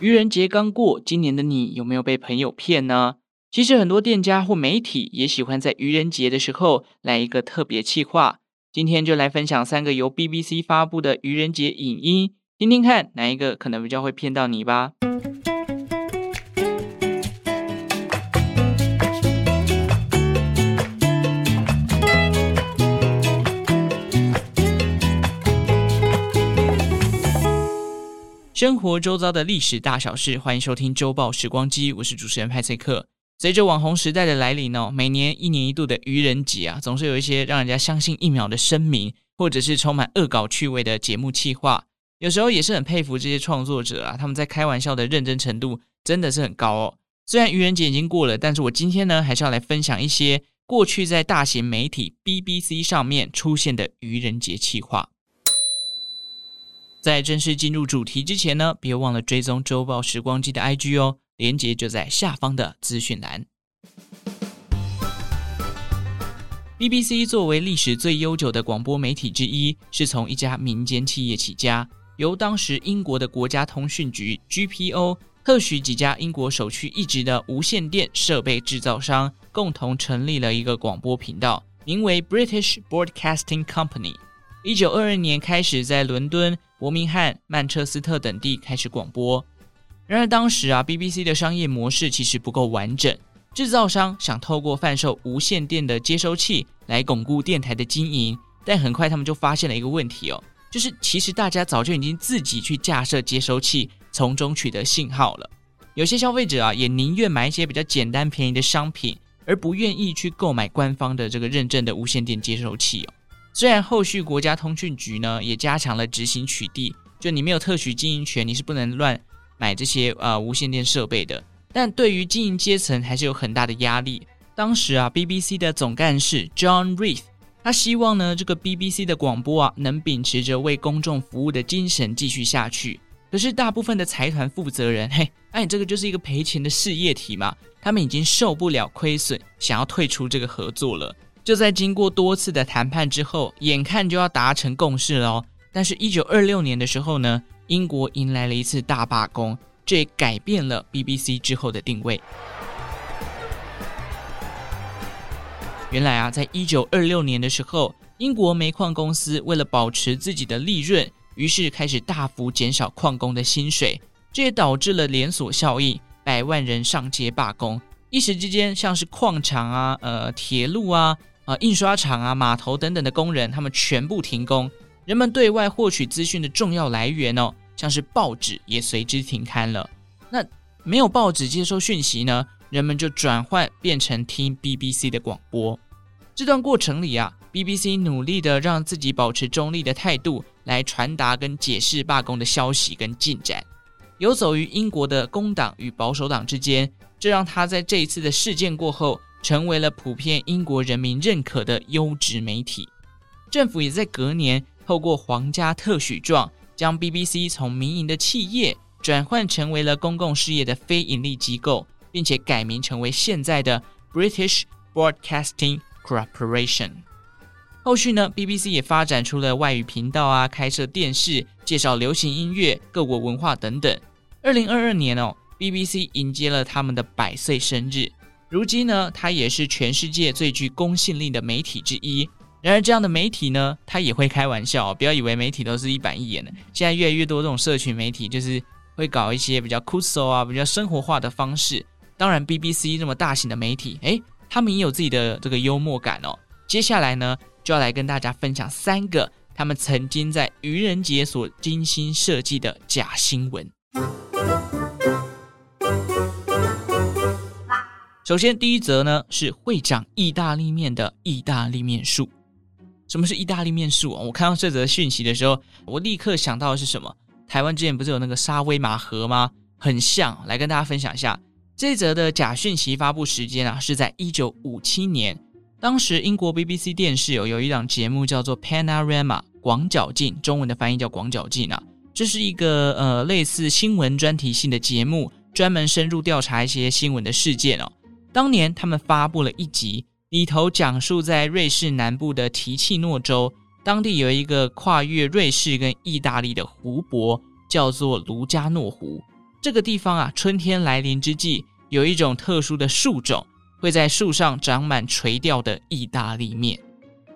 愚人节刚过，今年的你有没有被朋友骗呢？其实很多店家或媒体也喜欢在愚人节的时候来一个特别企划。今天就来分享三个由 BBC 发布的愚人节影音，听听看哪一个可能比较会骗到你吧。生活周遭的历史大小事，欢迎收听周报时光机，我是主持人派翠克。随着网红时代的来临哦，每年一年一度的愚人节啊，总是有一些让人家相信一秒的声明，或者是充满恶搞趣味的节目企划。有时候也是很佩服这些创作者啊，他们在开玩笑的认真程度真的是很高哦。虽然愚人节已经过了，但是我今天呢，还是要来分享一些过去在大型媒体 BBC 上面出现的愚人节企划。在正式进入主题之前呢，别忘了追踪周报时光机的 IG 哦，连接就在下方的资讯栏。BBC 作为历史最悠久的广播媒体之一，是从一家民间企业起家，由当时英国的国家通讯局 GPO 特许几家英国首屈一指的无线电设备制造商共同成立了一个广播频道，名为 British Broadcasting Company。一九二二年开始在伦敦。伯明翰、曼彻斯特等地开始广播。然而当时啊，BBC 的商业模式其实不够完整。制造商想透过贩售无线电的接收器来巩固电台的经营，但很快他们就发现了一个问题哦，就是其实大家早就已经自己去架设接收器，从中取得信号了。有些消费者啊，也宁愿买一些比较简单便宜的商品，而不愿意去购买官方的这个认证的无线电接收器哦。虽然后续国家通讯局呢也加强了执行取缔，就你没有特许经营权，你是不能乱买这些呃无线电设备的。但对于经营阶层还是有很大的压力。当时啊，BBC 的总干事 John Reith，他希望呢这个 BBC 的广播啊能秉持着为公众服务的精神继续下去。可是大部分的财团负责人，嘿，哎，你这个就是一个赔钱的事业体嘛，他们已经受不了亏损，想要退出这个合作了。就在经过多次的谈判之后，眼看就要达成共识了哦。但是，一九二六年的时候呢，英国迎来了一次大罢工，这也改变了 BBC 之后的定位。原来啊，在一九二六年的时候，英国煤矿公司为了保持自己的利润，于是开始大幅减少矿工的薪水，这也导致了连锁效应，百万人上街罢工。一时之间，像是矿场啊、呃铁路啊。啊，印刷厂啊、码头等等的工人，他们全部停工。人们对外获取资讯的重要来源哦，像是报纸也随之停刊了。那没有报纸接收讯息呢，人们就转换变成听 BBC 的广播。这段过程里啊，BBC 努力的让自己保持中立的态度，来传达跟解释罢工的消息跟进展，游走于英国的工党与保守党之间，这让他在这一次的事件过后。成为了普遍英国人民认可的优质媒体，政府也在隔年透过皇家特许状，将 BBC 从民营的企业转换成为了公共事业的非盈利机构，并且改名成为现在的 British Broadcasting Corporation。后续呢，BBC 也发展出了外语频道啊，开设电视，介绍流行音乐、各国文化等等。二零二二年哦，BBC 迎接了他们的百岁生日。如今呢，它也是全世界最具公信力的媒体之一。然而，这样的媒体呢，它也会开玩笑，不要以为媒体都是一板一眼的。现在越来越多这种社群媒体，就是会搞一些比较酷搜啊、比较生活化的方式。当然，BBC 这么大型的媒体，诶，他们也有自己的这个幽默感哦。接下来呢，就要来跟大家分享三个他们曾经在愚人节所精心设计的假新闻。首先，第一则呢是会长意大利面的意大利面术。什么是意大利面术啊？我看到这则讯息的时候，我立刻想到的是什么？台湾之前不是有那个沙威玛河吗？很像，来跟大家分享一下。这则的假讯息发布时间啊，是在一九五七年。当时英国 BBC 电视有有一档节目叫做 Panorama 广角镜，中文的翻译叫广角镜啊。这是一个呃类似新闻专题性的节目，专门深入调查一些新闻的事件哦。当年他们发布了一集，里头讲述在瑞士南部的提契诺州，当地有一个跨越瑞士跟意大利的湖泊，叫做卢加诺湖。这个地方啊，春天来临之际，有一种特殊的树种会在树上长满垂掉的意大利面。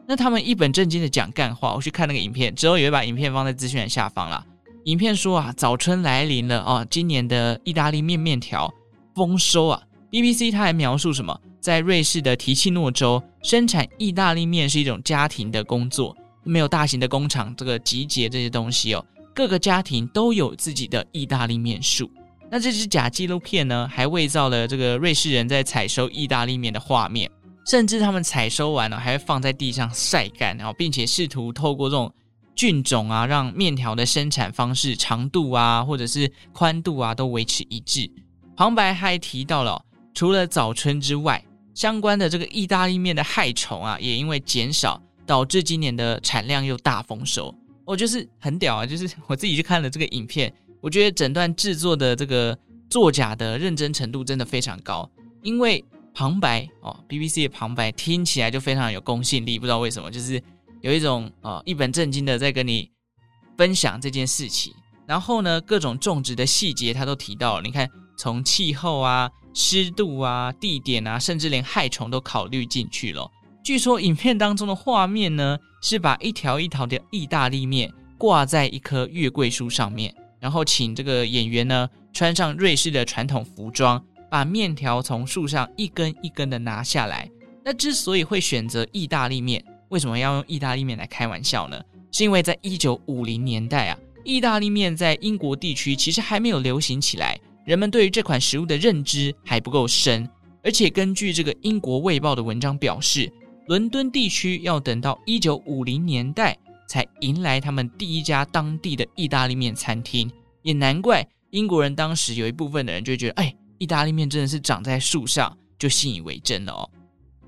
那他们一本正经的讲干话，我去看那个影片之后，也会把影片放在资讯栏下方啦。影片说啊，早春来临了啊，今年的意大利面面条丰收啊。BBC 它还描述什么，在瑞士的提契诺州生产意大利面是一种家庭的工作，没有大型的工厂这个集结这些东西哦，各个家庭都有自己的意大利面树。那这支假纪录片呢，还伪造了这个瑞士人在采收意大利面的画面。甚至他们采收完了，还会放在地上晒干，然后并且试图透过这种菌种啊，让面条的生产方式、长度啊，或者是宽度啊，都维持一致。旁白还提到了，除了早春之外，相关的这个意大利面的害虫啊，也因为减少，导致今年的产量又大丰收。我就是很屌啊，就是我自己去看了这个影片，我觉得整段制作的这个作假的认真程度真的非常高，因为。旁白哦，BBC 的旁白听起来就非常有公信力，不知道为什么，就是有一种哦一本正经的在跟你分享这件事情。然后呢，各种种植的细节他都提到了，你看从气候啊、湿度啊、地点啊，甚至连害虫都考虑进去了。据说影片当中的画面呢，是把一条一条的意大利面挂在一棵月桂树上面，然后请这个演员呢穿上瑞士的传统服装。把面条从树上一根一根的拿下来。那之所以会选择意大利面，为什么要用意大利面来开玩笑呢？是因为在一九五零年代啊，意大利面在英国地区其实还没有流行起来，人们对于这款食物的认知还不够深。而且根据这个英国卫报的文章表示，伦敦地区要等到一九五零年代才迎来他们第一家当地的意大利面餐厅。也难怪英国人当时有一部分的人就觉得，哎。意大利面真的是长在树上，就信以为真了哦。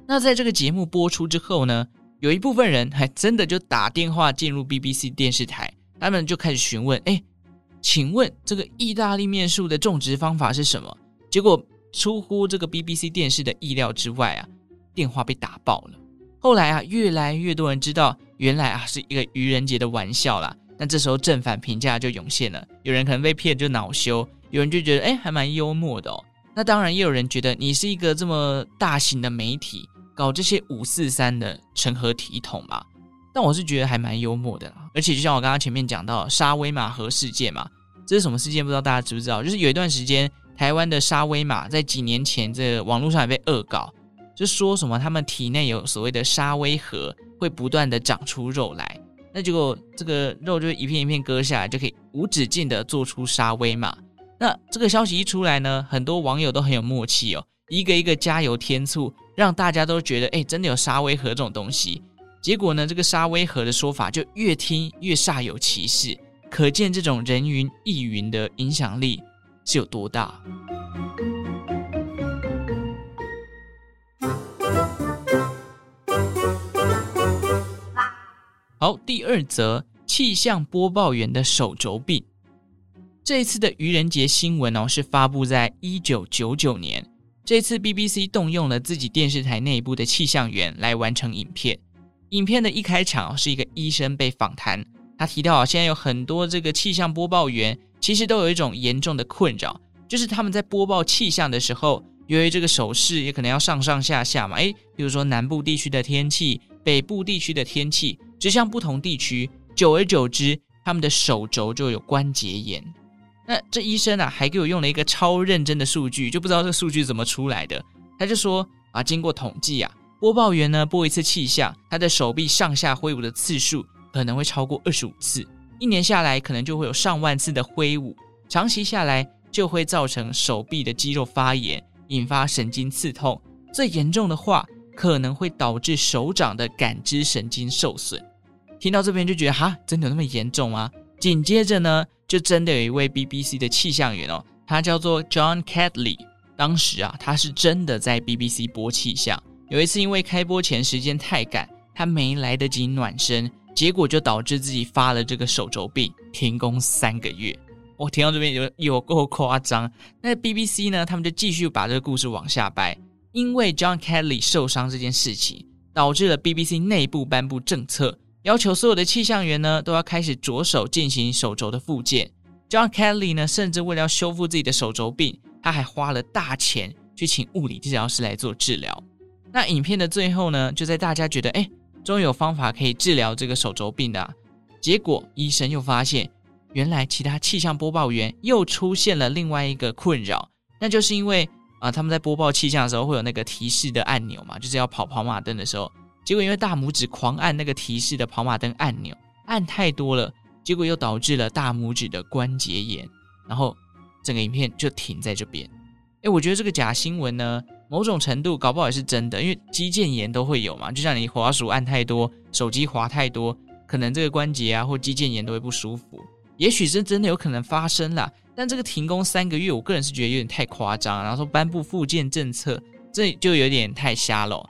那在这个节目播出之后呢，有一部分人还真的就打电话进入 BBC 电视台，他们就开始询问：哎，请问这个意大利面树的种植方法是什么？结果出乎这个 BBC 电视的意料之外啊，电话被打爆了。后来啊，越来越多人知道，原来啊是一个愚人节的玩笑啦。那这时候正反评价就涌现了，有人可能被骗就恼羞。有人就觉得，哎，还蛮幽默的哦。那当然，也有人觉得你是一个这么大型的媒体，搞这些五四三的成何体统嘛？但我是觉得还蛮幽默的啦。而且就像我刚刚前面讲到沙威玛盒事件嘛，这是什么事件？不知道大家知不知道？就是有一段时间，台湾的沙威玛在几年前这个网络上也被恶搞，就说什么他们体内有所谓的沙威盒，会不断的长出肉来，那结果这个肉就一片一片割下来，就可以无止境的做出沙威玛。那这个消息一出来呢，很多网友都很有默契哦，一个一个加油添醋，让大家都觉得，哎，真的有沙威盒这种东西。结果呢，这个沙威和的说法就越听越煞有其事，可见这种人云亦云的影响力是有多大。好，第二则气象播报员的手肘病。这一次的愚人节新闻哦，是发布在一九九九年。这次 BBC 动用了自己电视台内部的气象员来完成影片。影片的一开场是一个医生被访谈，他提到啊，现在有很多这个气象播报员其实都有一种严重的困扰，就是他们在播报气象的时候，由于这个手势也可能要上上下下嘛，诶，比如说南部地区的天气、北部地区的天气，指向不同地区，久而久之，他们的手肘就有关节炎。那这医生啊，还给我用了一个超认真的数据，就不知道这个数据怎么出来的。他就说啊，经过统计啊，播报员呢播一次气象，他的手臂上下挥舞的次数可能会超过二十五次，一年下来可能就会有上万次的挥舞，长期下来就会造成手臂的肌肉发炎，引发神经刺痛，最严重的话可能会导致手掌的感知神经受损。听到这边就觉得哈，真的有那么严重吗？紧接着呢？就真的有一位 BBC 的气象员哦，他叫做 John Cadley。当时啊，他是真的在 BBC 播气象。有一次因为开播前时间太赶，他没来得及暖身，结果就导致自己发了这个手肘病，停工三个月。我听到这边有有够夸张。那 BBC 呢，他们就继续把这个故事往下掰。因为 John Kelly 受伤这件事情，导致了 BBC 内部颁布政策。要求所有的气象员呢都要开始着手进行手肘的复健，John Kelly 呢，甚至为了要修复自己的手肘病，他还花了大钱去请物理治疗师来做治疗。那影片的最后呢，就在大家觉得哎，终于有方法可以治疗这个手肘病的，结果医生又发现，原来其他气象播报员又出现了另外一个困扰，那就是因为啊，他们在播报气象的时候会有那个提示的按钮嘛，就是要跑跑马灯的时候，结果因为大拇指狂按那个提示的跑马灯按钮，按太多了，结果又导致了大拇指的关节炎，然后整个影片就停在这边。哎，我觉得这个假新闻呢，某种程度搞不好也是真的，因为肌腱炎都会有嘛，就像你滑鼠按太多，手机滑太多，可能这个关节啊或肌腱炎都会不舒服。也许是真的有可能发生啦，但这个停工三个月，我个人是觉得有点太夸张，然后说颁布复健政策，这就有点太瞎了。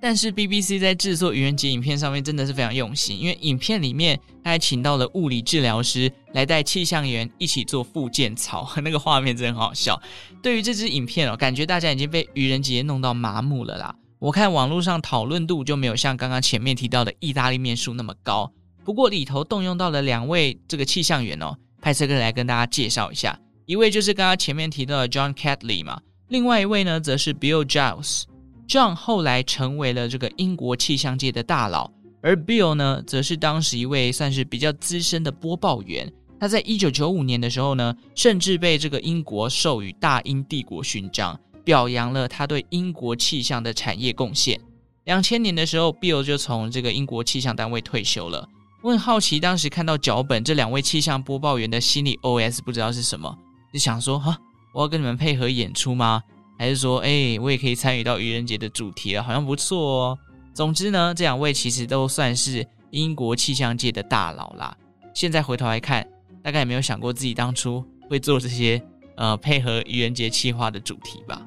但是 BBC 在制作愚人节影片上面真的是非常用心，因为影片里面他还请到了物理治疗师来带气象员一起做复健操，那个画面真很好笑。对于这支影片哦，感觉大家已经被愚人节弄到麻木了啦。我看网络上讨论度就没有像刚刚前面提到的意大利面术那么高。不过里头动用到了两位这个气象员哦，派车哥来跟大家介绍一下，一位就是刚刚前面提到的 John Catley 嘛，另外一位呢则是 Bill Giles。John 后来成为了这个英国气象界的大佬，而 Bill 呢，则是当时一位算是比较资深的播报员。他在一九九五年的时候呢，甚至被这个英国授予大英帝国勋章，表扬了他对英国气象的产业贡献。两千年的时候，Bill 就从这个英国气象单位退休了。我很好奇，当时看到脚本，这两位气象播报员的心理 OS 不知道是什么，就想说：哈，我要跟你们配合演出吗？还是说，哎，我也可以参与到愚人节的主题了，好像不错哦。总之呢，这两位其实都算是英国气象界的大佬啦。现在回头来看，大概也没有想过自己当初会做这些，呃，配合愚人节企划的主题吧。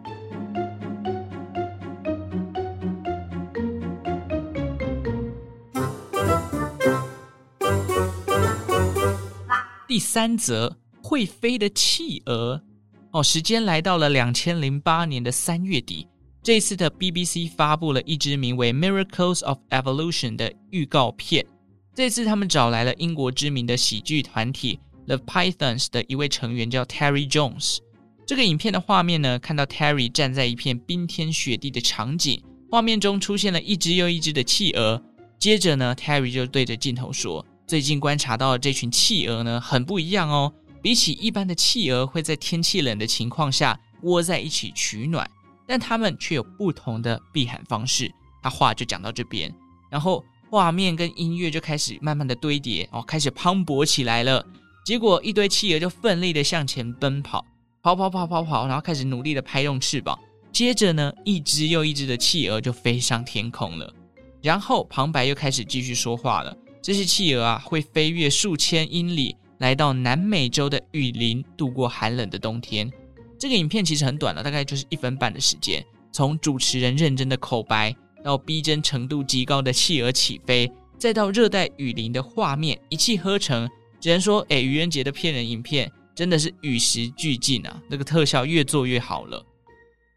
第三则，会飞的企鹅哦，时间来到了两千零八年的三月底，这次的 BBC 发布了一支名为《Miracles of Evolution》的预告片。这次他们找来了英国知名的喜剧团体 The Pythons 的一位成员叫 Terry Jones。这个影片的画面呢，看到 Terry 站在一片冰天雪地的场景，画面中出现了一只又一只的企鹅。接着呢，Terry 就对着镜头说。最近观察到的这群企鹅呢，很不一样哦。比起一般的企鹅会在天气冷的情况下窝在一起取暖，但它们却有不同的避寒方式。他话就讲到这边，然后画面跟音乐就开始慢慢的堆叠哦，开始磅礴起来了。结果一堆企鹅就奋力的向前奔跑，跑跑跑跑跑，然后开始努力的拍动翅膀。接着呢，一只又一只的企鹅就飞上天空了。然后旁白又开始继续说话了。这些企鹅啊，会飞越数千英里，来到南美洲的雨林，度过寒冷的冬天。这个影片其实很短了，大概就是一分半的时间。从主持人认真的口白，到逼真程度极高的企鹅起飞，再到热带雨林的画面，一气呵成。只能说，哎，愚人节的骗人影片真的是与时俱进啊！那个特效越做越好了。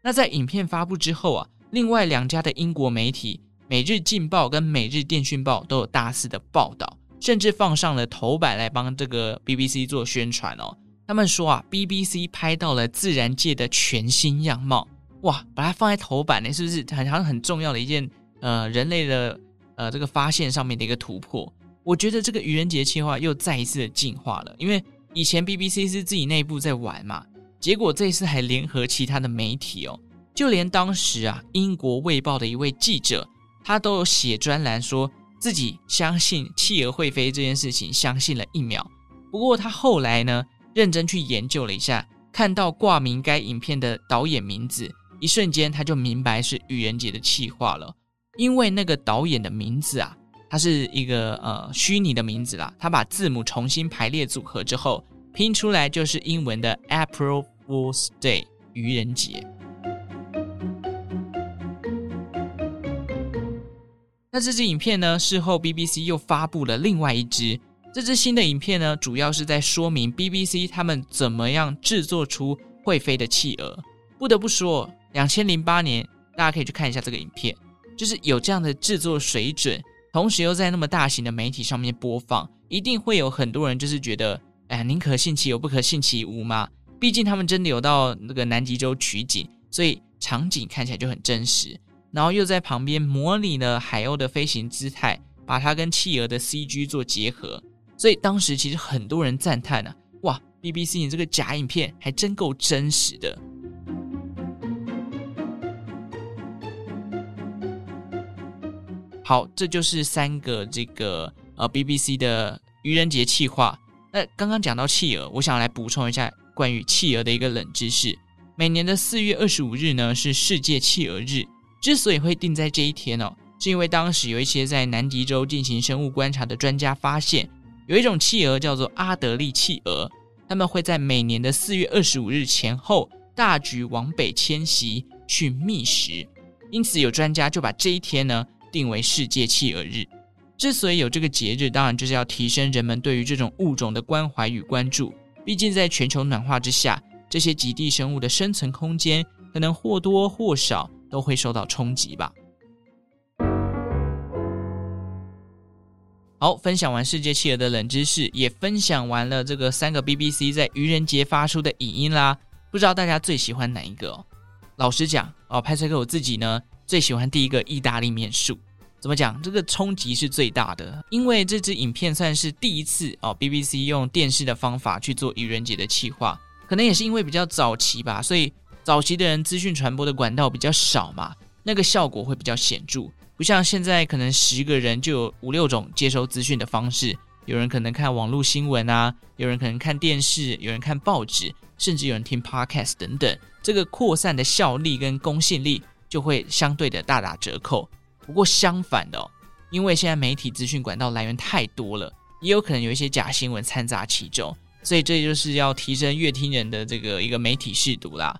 那在影片发布之后啊，另外两家的英国媒体。《每日镜报》跟《每日电讯报》都有大肆的报道，甚至放上了头版来帮这个 BBC 做宣传哦。他们说啊，BBC 拍到了自然界的全新样貌，哇，把它放在头版呢，是不是很好像很重要的一件呃人类的呃这个发现上面的一个突破？我觉得这个愚人节计划又再一次的进化了，因为以前 BBC 是自己内部在玩嘛，结果这一次还联合其他的媒体哦，就连当时啊英国卫报的一位记者。他都有写专栏，说自己相信企鹅会飞这件事情，相信了一秒。不过他后来呢，认真去研究了一下，看到挂名该影片的导演名字，一瞬间他就明白是愚人节的企划了。因为那个导演的名字啊，他是一个呃虚拟的名字啦，他把字母重新排列组合之后，拼出来就是英文的 April Fool's Day，愚人节。那这支影片呢？事后 BBC 又发布了另外一支。这支新的影片呢，主要是在说明 BBC 他们怎么样制作出会飞的企鹅。不得不说，两千零八年大家可以去看一下这个影片，就是有这样的制作水准，同时又在那么大型的媒体上面播放，一定会有很多人就是觉得哎，宁可信其有，不可信其无嘛。毕竟他们真的有到那个南极洲取景，所以场景看起来就很真实。然后又在旁边模拟了海鸥的飞行姿态，把它跟企鹅的 CG 做结合，所以当时其实很多人赞叹、啊，哇，BBC 你这个假影片还真够真实的。好，这就是三个这个呃 BBC 的愚人节企划。那刚刚讲到企鹅，我想来补充一下关于企鹅的一个冷知识。每年的四月二十五日呢，是世界企鹅日。之所以会定在这一天哦，是因为当时有一些在南极洲进行生物观察的专家发现，有一种企鹅叫做阿德利企鹅，它们会在每年的四月二十五日前后大举往北迁徙去觅食。因此，有专家就把这一天呢定为世界企鹅日。之所以有这个节日，当然就是要提升人们对于这种物种的关怀与关注。毕竟，在全球暖化之下，这些极地生物的生存空间可能或多或少都会受到冲击吧。好，分享完世界企鹅的冷知识，也分享完了这个三个 BBC 在愚人节发出的影音啦。不知道大家最喜欢哪一个哦？老实讲哦，派翠克我自己呢最喜欢第一个意大利面树。怎么讲？这个冲击是最大的，因为这支影片算是第一次哦，BBC 用电视的方法去做愚人节的企划，可能也是因为比较早期吧，所以早期的人资讯传播的管道比较少嘛，那个效果会比较显著，不像现在可能十个人就有五六种接收资讯的方式，有人可能看网络新闻啊，有人可能看电视，有人看报纸，甚至有人听 Podcast 等等，这个扩散的效力跟公信力就会相对的大打折扣。不过相反的哦，因为现在媒体资讯管道来源太多了，也有可能有一些假新闻掺杂其中，所以这就是要提升阅听人的这个一个媒体识读啦。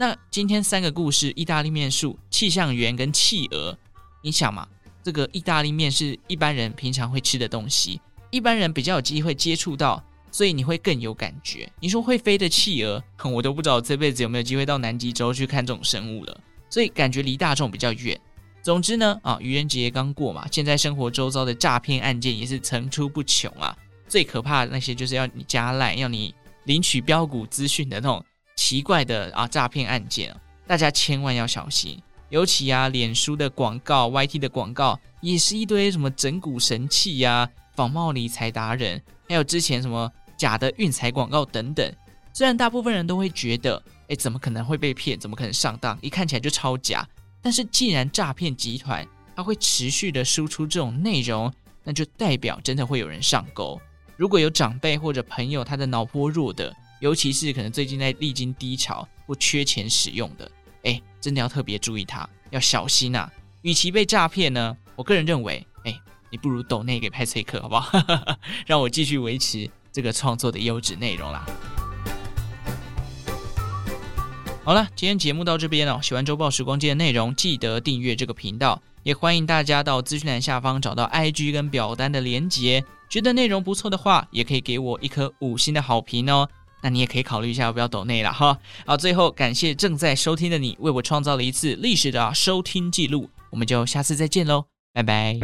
那今天三个故事：意大利面术、气象员跟企鹅。你想嘛，这个意大利面是一般人平常会吃的东西，一般人比较有机会接触到，所以你会更有感觉。你说会飞的企鹅，我都不知道这辈子有没有机会到南极洲去看这种生物了，所以感觉离大众比较远。总之呢，啊，愚人节刚过嘛，现在生活周遭的诈骗案件也是层出不穷啊。最可怕的那些就是要你加赖，要你领取标股资讯的那种奇怪的啊诈骗案件，大家千万要小心。尤其啊，脸书的广告、YT 的广告也是一堆什么整蛊神器呀、仿冒理财达人，还有之前什么假的运财广告等等。虽然大部分人都会觉得，哎，怎么可能会被骗？怎么可能上当？一看起来就超假。但是，既然诈骗集团它会持续的输出这种内容，那就代表真的会有人上钩。如果有长辈或者朋友他的脑波弱的，尤其是可能最近在历经低潮或缺钱使用的，哎，真的要特别注意它，要小心呐。与其被诈骗呢，我个人认为，哎，你不如抖内给派翠克，好不好？让我继续维持这个创作的优质内容啦。好了，今天节目到这边哦。喜欢周报时光机的内容，记得订阅这个频道，也欢迎大家到资讯栏下方找到 IG 跟表单的连结。觉得内容不错的话，也可以给我一颗五星的好评哦。那你也可以考虑一下要不要抖内了哈。好，最后感谢正在收听的你，为我创造了一次历史的收听记录。我们就下次再见喽，拜拜。